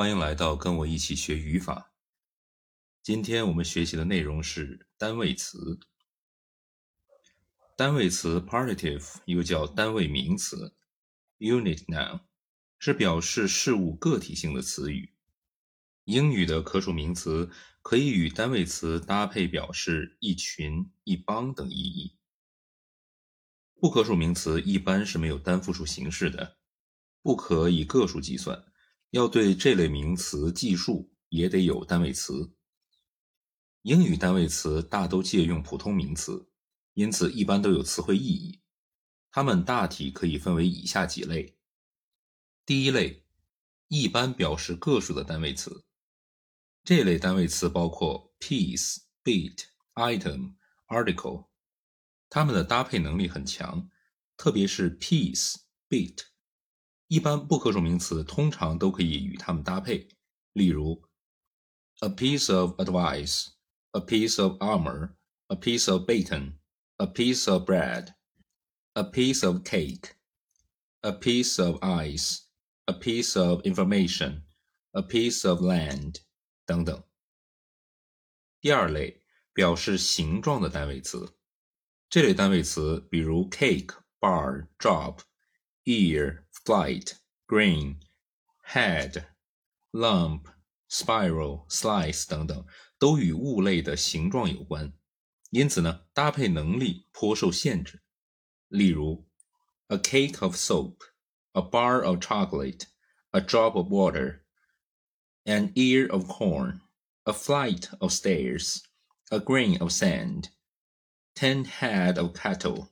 欢迎来到跟我一起学语法。今天我们学习的内容是单位词。单位词 partitive 又叫单位名词 unit noun，是表示事物个体性的词语。英语的可数名词可以与单位词搭配，表示一群、一帮等意义。不可数名词一般是没有单复数形式的，不可以个数计算。要对这类名词计数，也得有单位词。英语单位词大都借用普通名词，因此一般都有词汇意义。它们大体可以分为以下几类：第一类，一般表示个数的单位词。这类单位词包括 piece、bit、item、article，它们的搭配能力很强，特别是 piece、bit。一般不可数名词通常都可以与它们搭配，例如，a piece of advice, a piece of armor, a piece of bacon, a piece of bread, a piece of cake, a piece of ice, a piece of information, a piece of land 等等。第二类表示形状的单位词，这类单位词比如 cake, bar, drop, ear。flight, grain, head, lump, spiral, slice 等等，都与物类的形状有关，因此呢，搭配能力颇受限制。例如，a cake of soap, a bar of chocolate, a drop of water, an ear of corn, a flight of stairs, a grain of sand, ten head of cattle,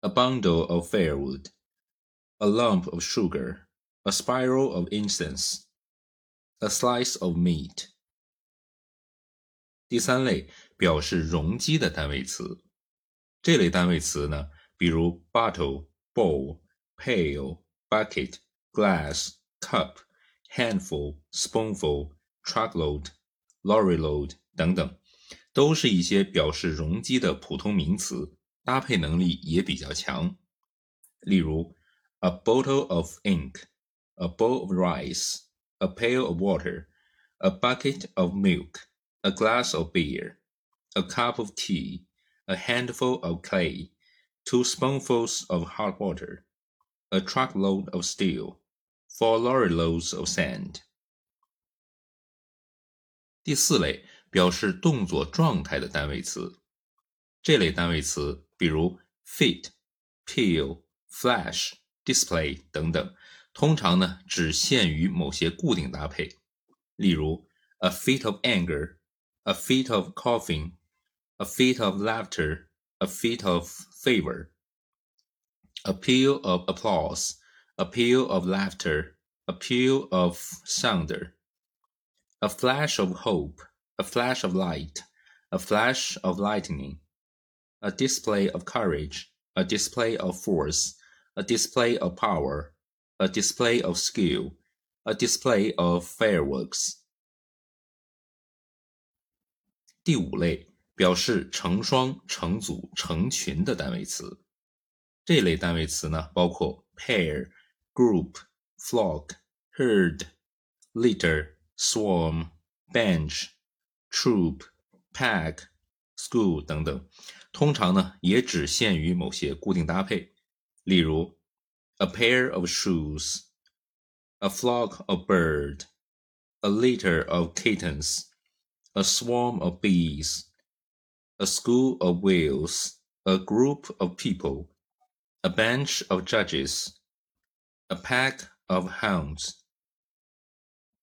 a bundle of firewood. a lump of sugar, a spiral of incense, a slice of meat。第三类表示容积的单位词，这类单位词呢，比如 bottle、bowl、pail、bucket、glass、cup、handful、spoonful、truckload、lorry load 等等，都是一些表示容积的普通名词，搭配能力也比较强。例如。 a bottle of ink, a bowl of rice, a pail of water, a bucket of milk, a glass of beer, a cup of tea, a handful of clay, two spoonfuls of hot water, a truckload of steel, four lorry loads of sand. 第四类表示动作状态的单位词，这类单位词比如 fit, peal, flash display 等等，通常呢只限于某些固定搭配，例如 a fit of anger, a fit of coughing, a fit of laughter, a fit of fever, a peal of applause, a peal of laughter, a peal of thunder, a flash of hope, a flash of light, a flash of lightning, a display of courage, a display of force a display of power, a display of skill, a display of fireworks。第五类表示成双、成组、成群的单位词，这类单位词呢包括 pair、group、flock、herd、litter、swarm、bench、troop、pack、school 等等，通常呢也只限于某些固定搭配。 例如，a pair of shoes, a flock of bird, a litter of kittens, a swarm of bees, a school of whales, a group of people, a bench of judges, a pack of hounds,